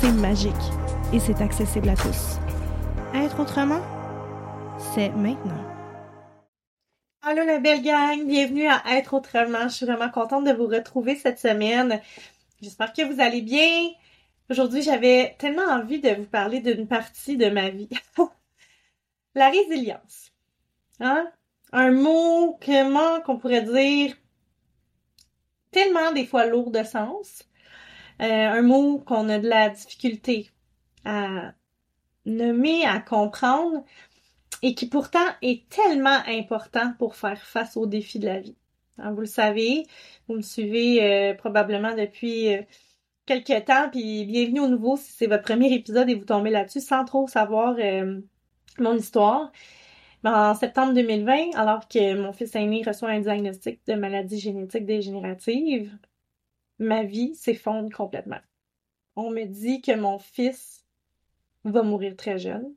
c'est magique et c'est accessible à tous. Être autrement, c'est maintenant. Allô la belle gang, bienvenue à Être autrement. Je suis vraiment contente de vous retrouver cette semaine. J'espère que vous allez bien. Aujourd'hui, j'avais tellement envie de vous parler d'une partie de ma vie. la résilience. Hein? Un mot, comment qu'on pourrait dire, tellement des fois lourd de sens. Euh, un mot qu'on a de la difficulté à nommer, à comprendre, et qui pourtant est tellement important pour faire face aux défis de la vie. vous le savez, vous me suivez euh, probablement depuis euh, quelques temps, puis bienvenue au nouveau si c'est votre premier épisode et vous tombez là-dessus sans trop savoir mon histoire. En septembre 2020, alors que mon fils aîné reçoit un diagnostic de maladie génétique dégénérative, ma vie s'effondre complètement. On me dit que mon fils va mourir très jeune.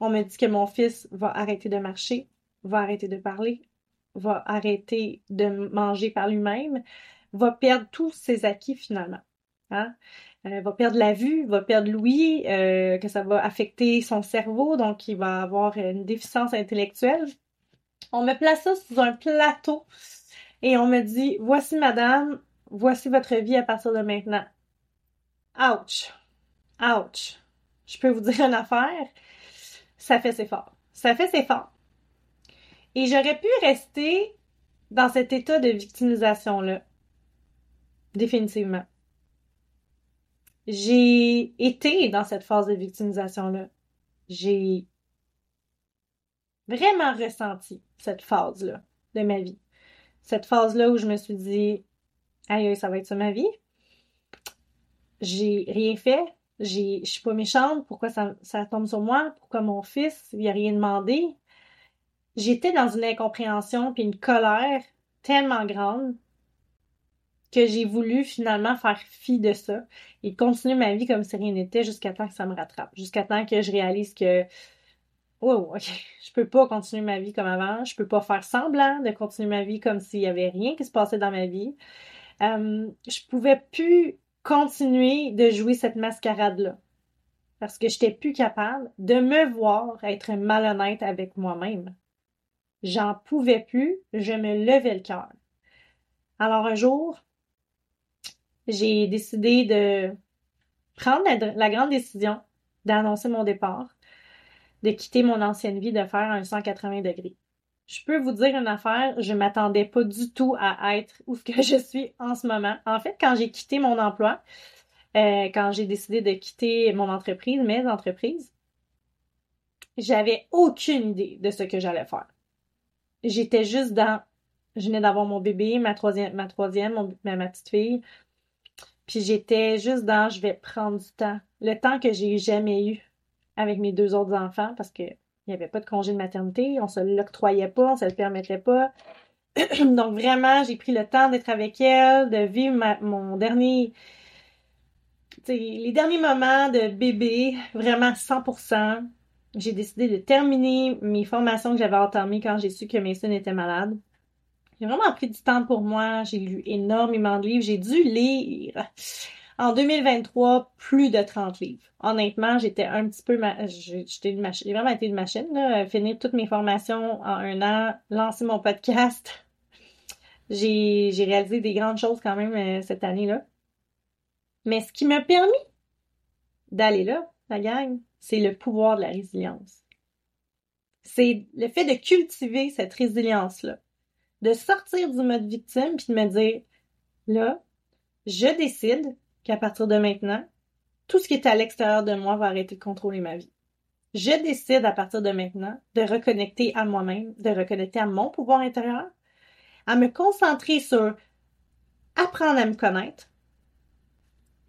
On me dit que mon fils va arrêter de marcher, va arrêter de parler, va arrêter de manger par lui-même, va perdre tous ses acquis finalement. Hein? Euh, va perdre la vue, va perdre l'ouïe, euh, que ça va affecter son cerveau, donc il va avoir une déficience intellectuelle. On me place ça sous un plateau et on me dit, voici madame, voici votre vie à partir de maintenant. Ouch! Ouch! Je peux vous dire une affaire, ça fait ses forts. Ça fait ses forts. Et j'aurais pu rester dans cet état de victimisation-là. Définitivement. J'ai été dans cette phase de victimisation-là. J'ai vraiment ressenti cette phase-là de ma vie. Cette phase-là où je me suis dit, aïe, ça va être ça ma vie. J'ai rien fait. Je suis pas méchante. Pourquoi ça, ça tombe sur moi? Pourquoi mon fils, il a rien demandé? J'étais dans une incompréhension puis une colère tellement grande que j'ai voulu finalement faire fi de ça et continuer ma vie comme si rien n'était jusqu'à temps que ça me rattrape. Jusqu'à temps que je réalise que oh, ok, je peux pas continuer ma vie comme avant, je peux pas faire semblant de continuer ma vie comme s'il y avait rien qui se passait dans ma vie. Euh, je pouvais plus continuer de jouer cette mascarade-là. Parce que j'étais plus capable de me voir être malhonnête avec moi-même. J'en pouvais plus, je me levais le cœur. Alors un jour, j'ai décidé de prendre la, grande décision d'annoncer mon départ, de quitter mon ancienne vie, de faire un 180 degrés. Je peux vous dire une affaire, je m'attendais pas du tout à être où que je suis en ce moment. En fait, quand j'ai quitté mon emploi, euh, quand j'ai décidé de quitter mon entreprise, mes entreprises, j'avais aucune idée de ce que j'allais faire. J'étais juste dans, je venais d'avoir mon bébé, ma troisième, ma troisième, ma petite fille, puis j'étais juste dans, je vais prendre du temps, le temps que j'ai jamais eu avec mes deux autres enfants, parce que il n'y avait pas de congé de maternité, on se l'octroyait pas, on se le permettait pas. Donc vraiment, j'ai pris le temps d'être avec elle, de vivre mon dernier, les derniers moments de bébé, vraiment 100%. J'ai décidé de terminer mes formations que j'avais entamées quand j'ai su que mes sons étaient malades. J'ai vraiment pris du temps pour moi. J'ai lu énormément de livres. J'ai dû lire en 2023, plus de 30 livres. Honnêtement, j'étais un petit peu... J'étais. J'ai vraiment été une machine. Là. Finir toutes mes formations en un an, lancer mon podcast. J'ai réalisé des grandes choses quand même euh, cette année-là. Mais ce qui m'a permis d'aller là, la gang, c'est le pouvoir de la résilience. C'est le fait de cultiver cette résilience-là. De sortir du mode victime puis de me dire, là, je décide qu'à partir de maintenant, tout ce qui est à l'extérieur de moi va arrêter de contrôler ma vie. Je décide à partir de maintenant de reconnecter à moi-même, de reconnecter à mon pouvoir intérieur, à me concentrer sur apprendre à me connaître,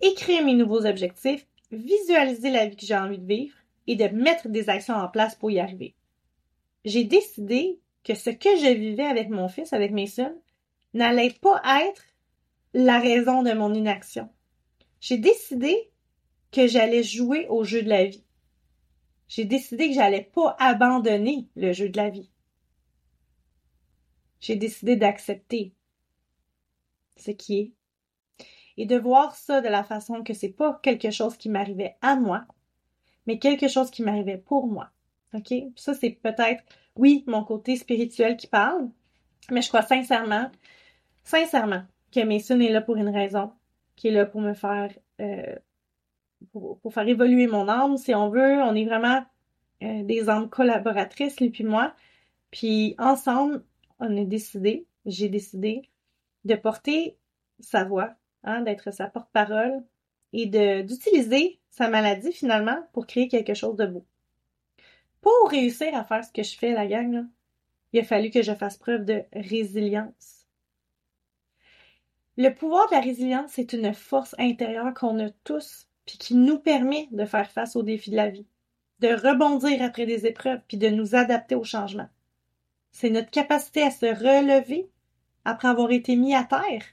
écrire mes nouveaux objectifs, visualiser la vie que j'ai envie de vivre et de mettre des actions en place pour y arriver. J'ai décidé que ce que je vivais avec mon fils, avec mes sœurs, n'allait pas être la raison de mon inaction j'ai décidé que j'allais jouer au jeu de la vie. J'ai décidé que j'allais pas abandonner le jeu de la vie. J'ai décidé d'accepter ce qui est et de voir ça de la façon que c'est pas quelque chose qui m'arrivait à moi, mais quelque chose qui m'arrivait pour moi. OK? Ça, c'est peut-être, oui, mon côté spirituel qui parle, mais je crois sincèrement, sincèrement, que Mason est là pour une raison, qui est là pour me faire euh, faire évoluer mon âme, si on veut. On est vraiment euh, des âmes collaboratrices, lui puis moi. Puis ensemble, on a décidé, j'ai décidé de porter sa voix, hein, d'être sa porte-parole et d'utiliser sa maladie finalement pour créer quelque chose de beau. Pour réussir à faire ce que je fais, la gang, il a fallu que je fasse preuve de résilience. Le pouvoir de la résilience, c'est une force intérieure qu'on a tous, puis qui nous permet de faire face aux défis de la vie, de rebondir après des épreuves, puis de nous adapter aux changements. C'est notre capacité à se relever après avoir été mis à terre,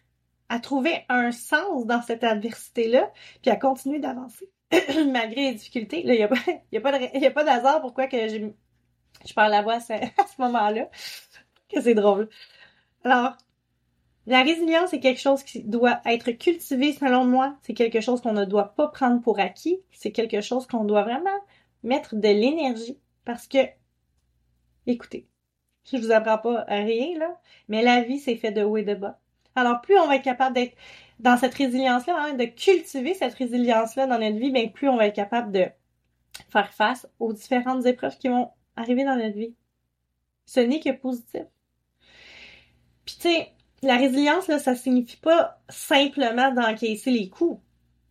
à trouver un sens dans cette adversité-là, puis à continuer d'avancer malgré les difficultés. il n'y a pas, d'hasard pourquoi je, parle la voix à ce, moment-là, c'est drôle. Alors, la résilience c'est quelque chose qui doit être cultivé selon moi. C'est quelque chose qu'on ne doit pas prendre pour acquis. C'est quelque chose qu'on doit vraiment mettre de l'énergie parce que, écoutez, je vous apprends pas rien là, mais la vie c'est fait de haut et de bas. Alors plus on va être capable d'être dans cette résilience-là, hein, de cultiver cette résilience-là dans notre vie, bien plus on va être capable de faire face aux différentes épreuves qui vont arriver dans notre vie. Ce n'est que positif. Puis tu sais, la résilience, là, ça signifie pas simplement d'encaisser les coups.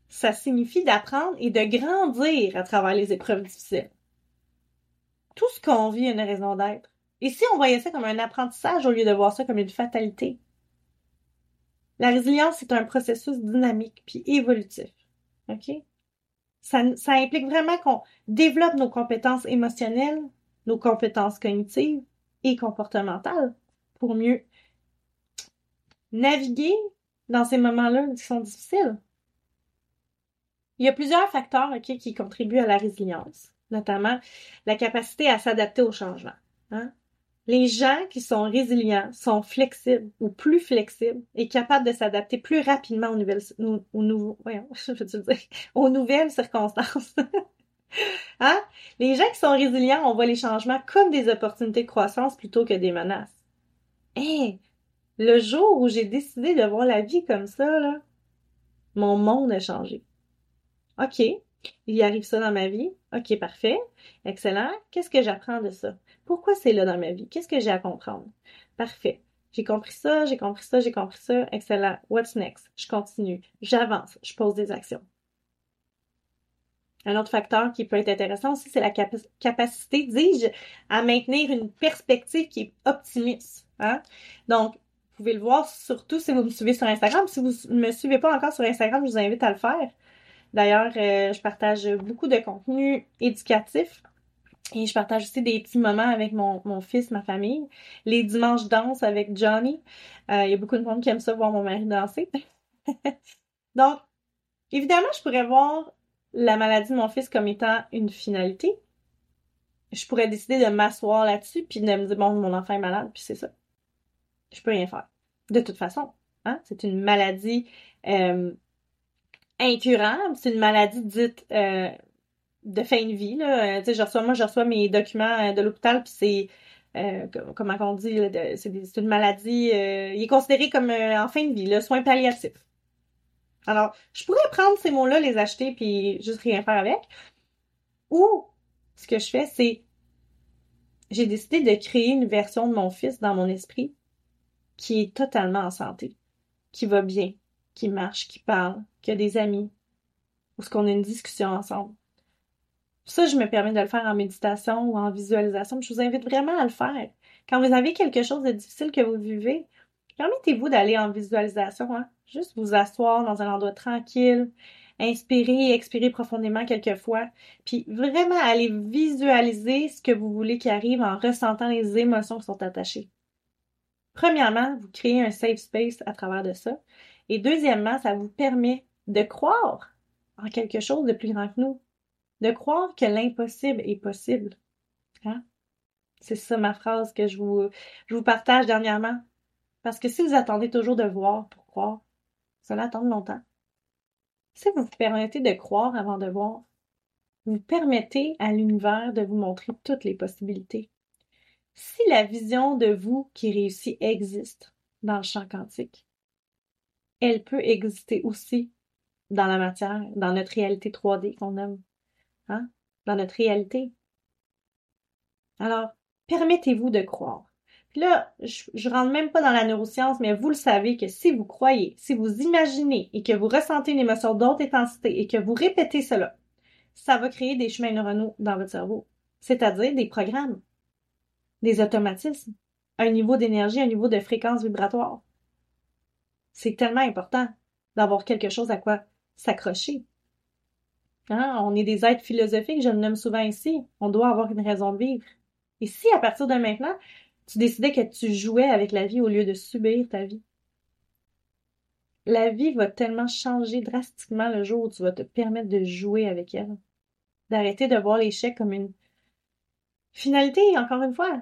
Ça signifie d'apprendre et de grandir à travers les épreuves difficiles. Tout ce qu'on vit a une raison d'être. Et si on voyait ça comme un apprentissage au lieu de voir ça comme une fatalité? La résilience, c'est un processus dynamique puis évolutif. OK? Ça, ça implique vraiment qu'on développe nos compétences émotionnelles, nos compétences cognitives et comportementales pour mieux naviguer dans ces moments-là qui sont difficiles. Il y a plusieurs facteurs qui contribuent à la résilience, notamment la capacité à s'adapter au changement. Hein. Les gens qui sont résilients sont flexibles ou plus flexibles et capables de s'adapter plus rapidement aux nouvelles, circonstances. Les gens qui sont résilients, on voit les changements comme des opportunités de croissance plutôt que des menaces. Le jour où j'ai décidé de voir la vie comme ça, mon monde a changé. OK, il y arrive ça dans ma vie. OK, parfait. Excellent. Qu'est-ce que j'apprends de ça? Pourquoi c'est là dans ma vie? Qu'est-ce que j'ai à comprendre? Parfait. J'ai compris ça, j'ai compris ça, j'ai compris ça. Excellent. What's next? Je continue. J'avance. Je pose des actions. Un autre facteur qui peut être intéressant aussi, c'est la capacité, dis-je, à maintenir une perspective qui est optimiste. Hein? Donc, pouvez le voir surtout si vous me suivez sur Instagram. Si vous ne me suivez pas encore sur Instagram, je vous invite à le faire. D'ailleurs, euh, je partage beaucoup de contenu éducatif et je partage aussi des petits moments avec mon, fils, ma famille. Les dimanches danse avec Johnny. Euh, il y a beaucoup de monde qui aime ça, voir mon mari danser. Donc, évidemment, je pourrais voir la maladie de mon fils comme étant une finalité. Je pourrais décider de m'asseoir là-dessus puis de me dire, bon, mon enfant est malade, puis c'est ça. Je peux rien faire. De toute façon, hein? c'est une maladie euh, incurable, c'est une maladie dite euh, de fin de vie. Là. Euh, je reçois, moi, je reçois mes documents euh, de l'hôpital, puis c'est euh, comment on dit, c'est une maladie, il est considéré comme en fin de vie, le soin palliatif. Alors, je pourrais prendre ces mots-là, les acheter, puis juste rien faire avec. Ou, ce que je fais, c'est, j'ai décidé de créer une version de mon fils dans mon esprit qui est totalement en santé, qui va bien, qui marche, qui parle, qui a des amis, ou ce qu'on a une discussion ensemble. Ça, je me permets de le faire en méditation ou en visualisation. Je vous invite vraiment à le faire. Quand vous avez quelque chose de difficile que vous vivez, permettez-vous d'aller en visualisation. Hein? Juste vous asseoir dans un endroit tranquille, inspirer et expirer profondément quelques fois, puis vraiment aller visualiser ce que vous voulez qui arrive en ressentant les émotions qui sont attachées. Premièrement, vous créez un safe space à travers de ça. Et deuxièmement, ça vous permet de croire en quelque chose de plus grand que nous, de croire que l'impossible est possible. Hein? C'est ça ma phrase que je vous, vous partage dernièrement. Parce que si vous attendez toujours de voir pour croire, va attendre longtemps. Si vous vous permettez de croire avant de voir, vous permettez à l'univers de vous montrer toutes les possibilités. Si la vision de vous qui réussit existe dans le champ quantique, elle peut exister aussi dans la matière, dans notre réalité 3D qu'on aime, hein? dans notre réalité. Alors, permettez-vous de croire. Puis là, je, je rentre même pas dans la neuroscience, mais vous le savez que si vous croyez, si vous imaginez et que vous ressentez une émotion d'autre intensité et que vous répétez cela, ça va créer des chemins neuronaux dans votre cerveau, c'est-à-dire des programmes, des automatismes, un niveau d'énergie, un niveau de fréquence vibratoire. C'est tellement important d'avoir quelque chose à quoi s'accrocher. Hein? On est des êtres philosophiques, je le nomme souvent ici. On doit avoir une raison de vivre. Et si à partir de maintenant, tu décidais que tu jouais avec la vie au lieu de subir ta vie, la vie va tellement changer drastiquement le jour où tu vas te permettre de jouer avec elle. D'arrêter de voir l'échec comme une finalité, encore une fois,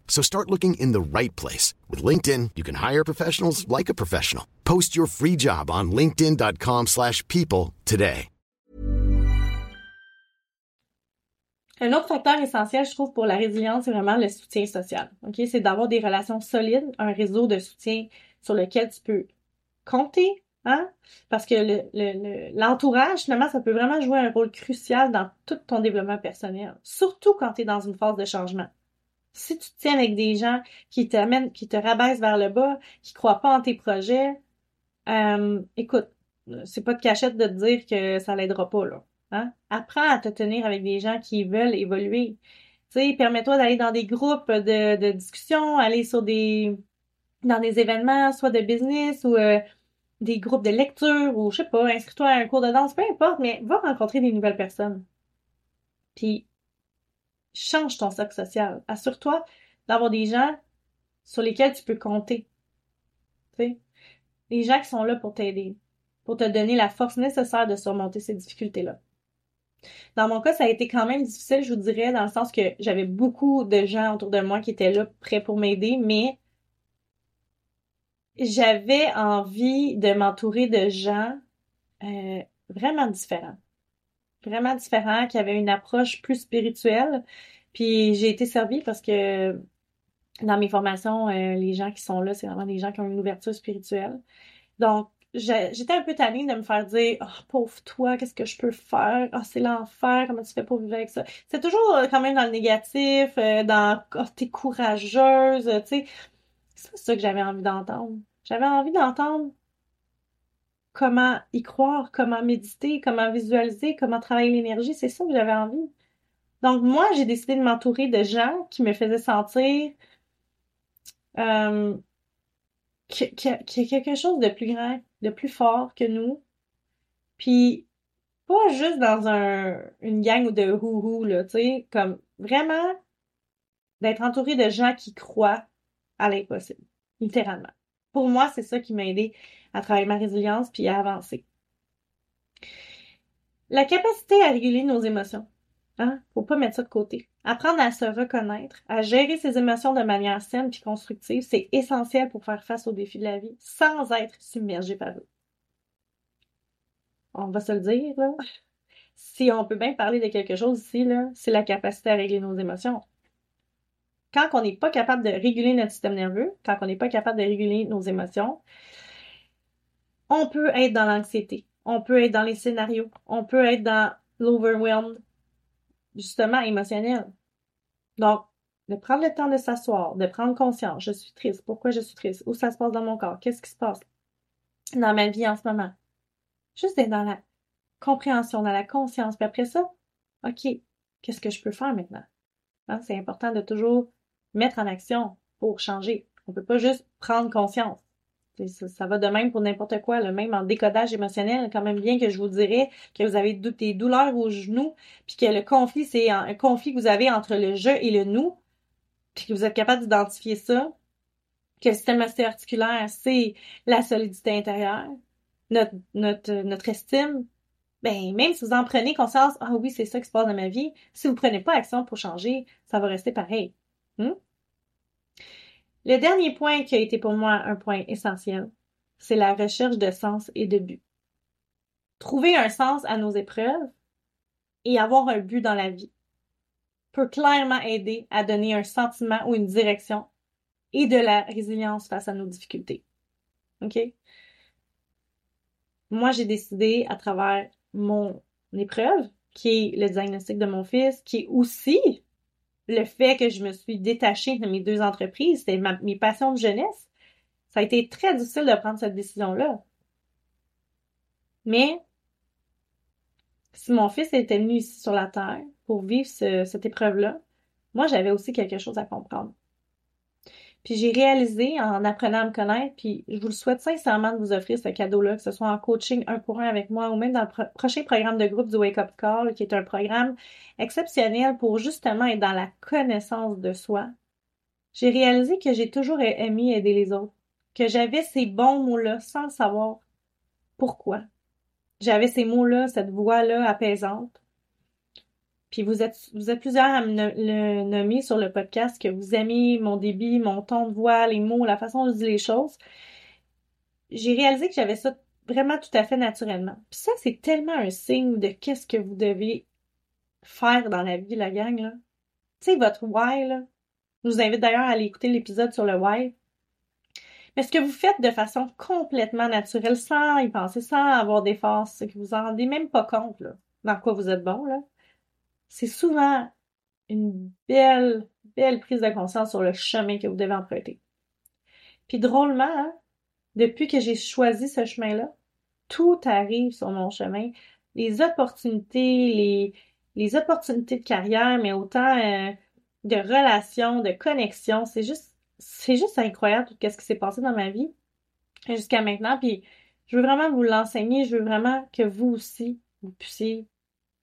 So start looking in the right place. With LinkedIn, you can hire professionals like a professional. Post your free job on linkedin.com slash people today. Un autre facteur essentiel, je trouve, pour la résilience, c'est vraiment le soutien social. C'est d'avoir des relations solides, un réseau de soutien sur lequel tu peux compter, hein? Parce que l'entourage, le, finalement, ça peut vraiment jouer un rôle crucial dans tout ton développement personnel, surtout quand tu es dans une phase de changement. Si tu te tiens avec des gens qui t'amènent, qui te rabaissent vers le bas, qui croient pas en tes projets, euh, écoute, c'est pas de cachette de te dire que ça l'aidera pas, là. Hein? Apprends à te tenir avec des gens qui veulent évoluer. Tu sais, permets-toi d'aller dans des groupes de, discussion, aller sur des, dans des événements, soit de business ou euh, des groupes de lecture ou je sais pas, inscris-toi à un cours de danse, peu importe, mais va rencontrer des nouvelles personnes. Puis change ton cercle social. Assure-toi d'avoir des gens sur lesquels tu peux compter. Tu sais, des gens qui sont là pour t'aider, pour te donner la force nécessaire de surmonter ces difficultés-là. Dans mon cas, ça a été quand même difficile, je vous dirais, dans le sens que j'avais beaucoup de gens autour de moi qui étaient là prêts pour m'aider, mais j'avais envie de m'entourer de gens euh, vraiment différents. Vraiment différents, qui avaient une approche plus spirituelle. Puis j'ai été servie parce que dans mes formations, euh, les gens qui sont là, c'est vraiment des gens qui ont une ouverture spirituelle. Donc, j'étais un peu tannée de me faire dire oh, pauvre toi, qu'est-ce que je peux faire? Oh, c'est l'enfer, comment tu fais pour vivre avec ça? C'est toujours euh, quand même dans le négatif, euh, dans oh, t'es courageuse, tu sais. C'est pas ça que j'avais envie d'entendre. J'avais envie d'entendre comment y croire, comment méditer, comment visualiser, comment travailler l'énergie. C'est ça que j'avais envie. Donc, moi, j'ai décidé de m'entourer de gens qui me faisaient sentir qu'il y a quelque chose de plus grand, de plus fort que nous. Puis, pas juste dans un, une gang de hou-hou, là, tu sais, comme vraiment d'être entouré de gens qui croient à l'impossible, littéralement. Pour moi, c'est ça qui m'a aidé à travailler ma résilience puis à avancer. La capacité à réguler nos émotions. Hein? Faut pas mettre ça de côté. Apprendre à se reconnaître, à gérer ses émotions de manière saine et constructive, c'est essentiel pour faire face aux défis de la vie sans être submergé par eux. On va se le dire, là. Si on peut bien parler de quelque chose ici, c'est la capacité à régler nos émotions. Quand on n'est pas capable de réguler notre système nerveux, quand on n'est pas capable de réguler nos émotions, on peut être dans l'anxiété, on peut être dans les scénarios, on peut être dans l'overwhelmed, justement émotionnel. Donc, de prendre le temps de s'asseoir, de prendre conscience, je suis triste, pourquoi je suis triste, où ça se passe dans mon corps, qu'est-ce qui se passe dans ma vie en ce moment? Juste d'être dans la compréhension, dans la conscience, puis après ça, OK, qu'est-ce que je peux faire maintenant? Hein, c'est important de toujours mettre en action pour changer. On peut pas juste prendre conscience. Ça, va de même pour n'importe quoi, le même en décodage émotionnel, quand même bien que je vous dirais que vous avez des douleurs aux genoux, puis que le conflit, c'est un conflit que vous avez entre le je et le nous, puis que vous êtes capable d'identifier ça, que le système articulaire, c'est la solidité intérieure, notre, estime, ben, même si vous en prenez conscience, ah oui, c'est ça qui se passe dans ma vie, si vous prenez pas action pour changer, ça va rester pareil. Hmm? Le dernier point qui a été pour moi un point essentiel, c'est la recherche de sens et de but. Trouver un sens à nos épreuves et avoir un but dans la vie peut clairement aider à donner un sentiment ou une direction et de la résilience face à nos difficultés. OK? Moi, j'ai décidé à travers mon épreuve, qui est le diagnostic de mon fils, qui est aussi le fait que je me suis détachée de mes deux entreprises, c'était mes passions de jeunesse. Ça a été très difficile de prendre cette décision-là. Mais si mon fils était venu ici sur la Terre pour vivre cette épreuve-là, moi, j'avais aussi quelque chose à comprendre. Puis j'ai réalisé en apprenant à me connaître, puis je vous le souhaite sincèrement de vous offrir ce cadeau-là, que ce soit en coaching un pour un avec moi ou même dans le prochain programme de groupe du Wake Up Call, qui est un programme exceptionnel pour justement être dans la connaissance de soi. J'ai réalisé que j'ai toujours aimé aider les autres, que j'avais ces bons mots-là sans savoir pourquoi. J'avais ces mots-là, cette voix-là apaisante. Puis vous êtes, vous plusieurs à me le nommer sur le podcast que vous aimez mon débit, mon ton de voix, les mots, la façon de dire les choses. J'ai réalisé que j'avais ça vraiment tout à fait naturellement. Puis ça, c'est tellement un signe de qu'est-ce que vous devez faire dans la vie, la gang, là. Tu sais, votre why, là. Je vous invite d'ailleurs à aller écouter l'épisode sur le why. Mais ce que vous faites de façon complètement naturelle, sans y penser, sans avoir d'efforts, c'est que vous en rendez même pas compte, là, dans quoi vous êtes bon, là c'est souvent une belle, belle prise de conscience sur le chemin que vous devez emprunter. Puis drôlement, hein, depuis que j'ai choisi ce chemin-là, tout arrive sur mon chemin. Les opportunités, les, les opportunités de carrière, mais autant euh, de relations, de connexions, c'est juste, c'est juste incroyable tout ce qui s'est passé dans ma vie jusqu'à maintenant. Puis je veux vraiment vous l'enseigner. Je veux vraiment que vous aussi, vous puissiez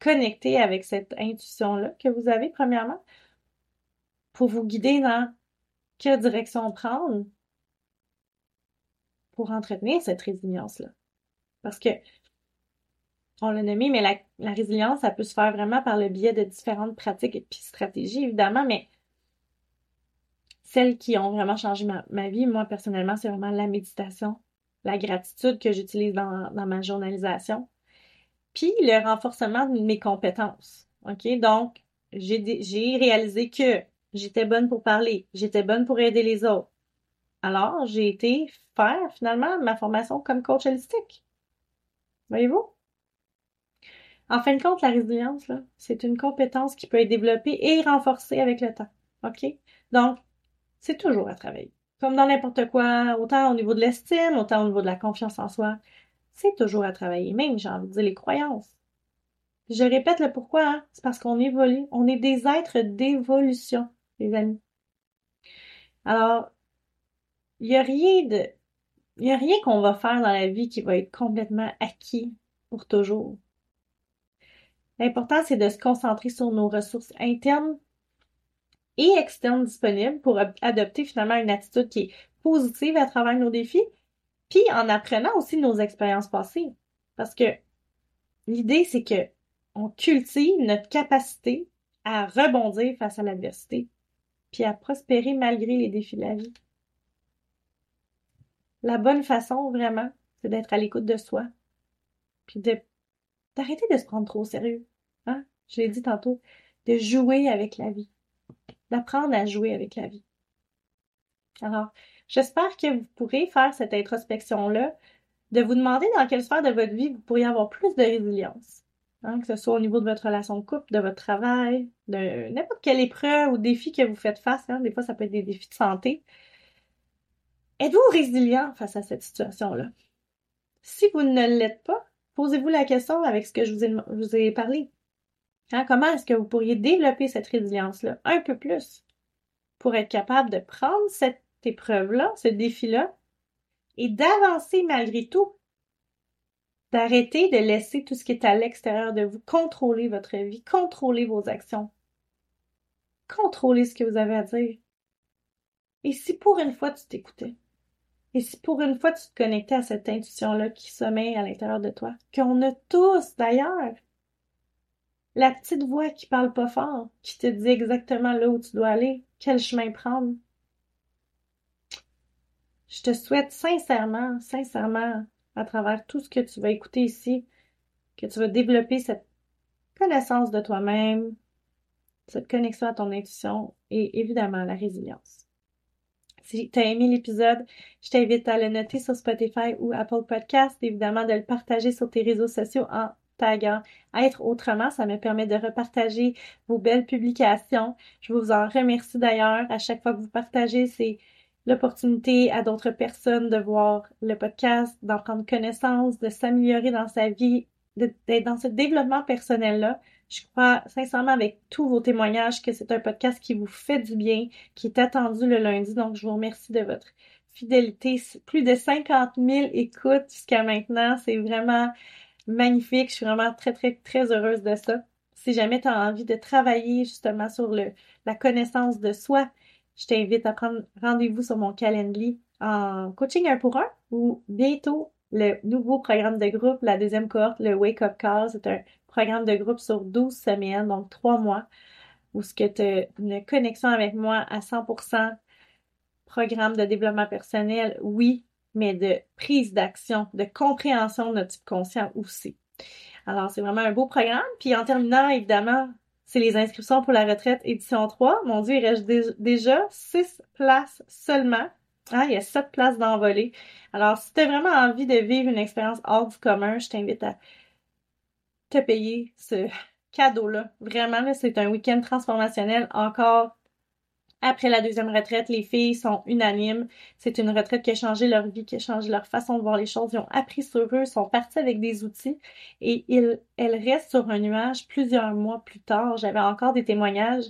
connecter avec cette intuition-là que vous avez, premièrement, pour vous guider dans quelle direction prendre pour entretenir cette résilience-là. Parce que, on l'a nommé, mais la, résilience, ça peut se faire vraiment par le biais de différentes pratiques et puis stratégies, évidemment, mais celles qui ont vraiment changé ma, vie, moi, personnellement, c'est vraiment la méditation, la gratitude que j'utilise dans, ma journalisation, puis le renforcement de mes compétences. OK? Donc, j'ai réalisé que j'étais bonne pour parler, j'étais bonne pour aider les autres. Alors, j'ai été faire finalement ma formation comme coach holistique. Voyez-vous? En fin de compte, la résilience, c'est une compétence qui peut être développée et renforcée avec le temps. OK? Donc, c'est toujours à travailler. Comme dans n'importe quoi, autant au niveau de l'estime, autant au niveau de la confiance en soi, c'est toujours à travailler. Même, j'ai envie de dire, les croyances. Je répète le pourquoi, hein? c'est parce qu'on évolue. On est des êtres d'évolution, les amis. Alors, il n'y a rien de, il n'y a rien qu'on va faire dans la vie qui va être complètement acquis pour toujours. L'important, c'est de se concentrer sur nos ressources internes et externes disponibles pour adopter finalement une attitude qui est positive à travers nos défis, puis en apprenant aussi nos expériences passées. Parce que l'idée, c'est que on cultive notre capacité à rebondir face à l'adversité, puis à prospérer malgré les défis de la vie. La bonne façon, vraiment, c'est d'être à l'écoute de soi. Puis de d'arrêter de se prendre trop au sérieux. Hein? Je l'ai dit tantôt, de jouer avec la vie. D'apprendre à jouer avec la vie. Alors, j'espère que vous pourrez faire cette introspection-là, de vous demander dans quelle sphère de votre vie vous pourriez avoir plus de résilience. Hein? que ce soit au niveau de votre relation de couple, de votre travail, de n'importe quelle épreuve ou défi que vous faites face. Hein? Des fois, ça peut être des défis de santé. Êtes-vous résilient face à cette situation-là? Si vous ne l'êtes pas, posez-vous la question avec ce que je vous ai, parlé. Hein, comment est-ce que vous pourriez développer cette résilience-là un peu plus pour être capable de prendre cette épreuve-là, ce défi-là, et d'avancer malgré tout, d'arrêter de laisser tout ce qui est à l'extérieur de vous contrôler votre vie, contrôler vos actions, contrôler ce que vous avez à dire. Et si pour une fois tu t'écoutais, et si pour une fois tu te connectais à cette intuition-là qui sommeille à l'intérieur de toi, qu'on a tous d'ailleurs, la petite voix qui parle pas fort, qui te dit exactement là où tu dois aller, quel chemin prendre. Je te souhaite sincèrement, sincèrement, à travers tout ce que tu vas écouter ici, que tu vas développer cette connaissance de toi-même, cette connexion à ton intuition et évidemment la résilience. Si tu as aimé l'épisode, je t'invite à le noter sur Spotify ou Apple Podcast, évidemment de le partager sur tes réseaux sociaux en taguant Être autrement. Ça me permet de repartager vos belles publications. Je vous en remercie d'ailleurs. À chaque fois que vous partagez, c'est l'opportunité à d'autres personnes de voir le podcast, d'en prendre connaissance, de s'améliorer dans sa vie, d'être dans ce développement personnel-là. Je crois sincèrement avec tous vos témoignages que c'est un podcast qui vous fait du bien, qui est attendu le lundi. Donc, je vous remercie de votre fidélité. Plus de 50 000 écoutes jusqu'à maintenant. C'est vraiment magnifique. Je suis vraiment très, très, très heureuse de ça. Si jamais tu as envie de travailler justement sur le, la connaissance de soi, je t'invite à prendre rendez-vous sur mon calendrier en coaching un pour un ou bientôt le nouveau programme de groupe, la deuxième cohorte, le Wake Up Call. C'est un programme de groupe sur 12 semaines, donc 3 mois, où ce que tu as une connexion avec moi à 100%, programme de développement personnel, oui, mais de prise d'action, de compréhension de notre subconscient aussi. Alors, c'est vraiment un beau programme. Puis en terminant, évidemment, c'est les inscriptions pour la retraite édition 3. Mon Dieu, il reste déjà 6 places seulement. Ah, il y a 7 places d'envolée. Alors, si tu as vraiment envie de vivre une expérience hors du commun, je t'invite à te payer ce cadeau-là. Vraiment, c'est un week-end transformationnel encore Après la deuxième retraite, les filles sont unanimes. C'est une retraite qui a changé leur vie, qui a changé leur façon de voir les choses. Ils ont appris sur eux, sont partis avec des outils et elles restent sur un nuage plusieurs mois plus tard. J'avais encore des témoignages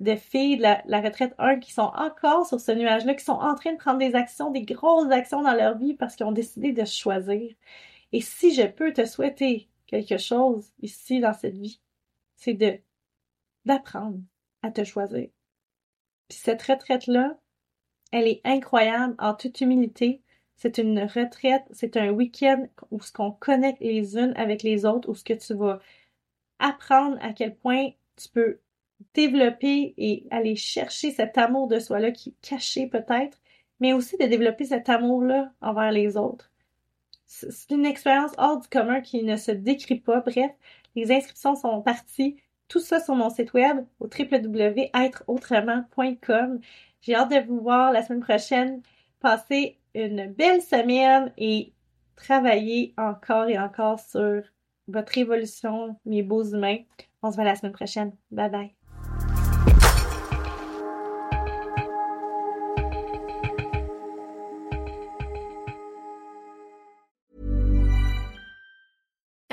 de filles de la, la, retraite 1 qui sont encore sur ce nuage-là, qui sont en train de prendre des actions, des grosses actions dans leur vie parce qu'ils ont décidé de choisir. Et si je peux te souhaiter quelque chose ici dans cette vie, c'est de d'apprendre à te choisir. Puis cette retraite-là, elle est incroyable en toute humilité. C'est une retraite, c'est un week-end où ce qu'on connecte les unes avec les autres, où ce que tu vas apprendre à quel point tu peux développer et aller chercher cet amour de soi-là qui est caché peut-être, mais aussi de développer cet amour-là envers les autres. C'est une expérience hors du commun qui ne se décrit pas. Bref, les inscriptions sont parties. Tout ça sur mon site web au www.êtreautrement.com. J'ai hâte de vous voir la semaine prochaine. Passez une belle semaine et travaillez encore et encore sur votre évolution, mes beaux humains. On se voit la semaine prochaine. Bye bye.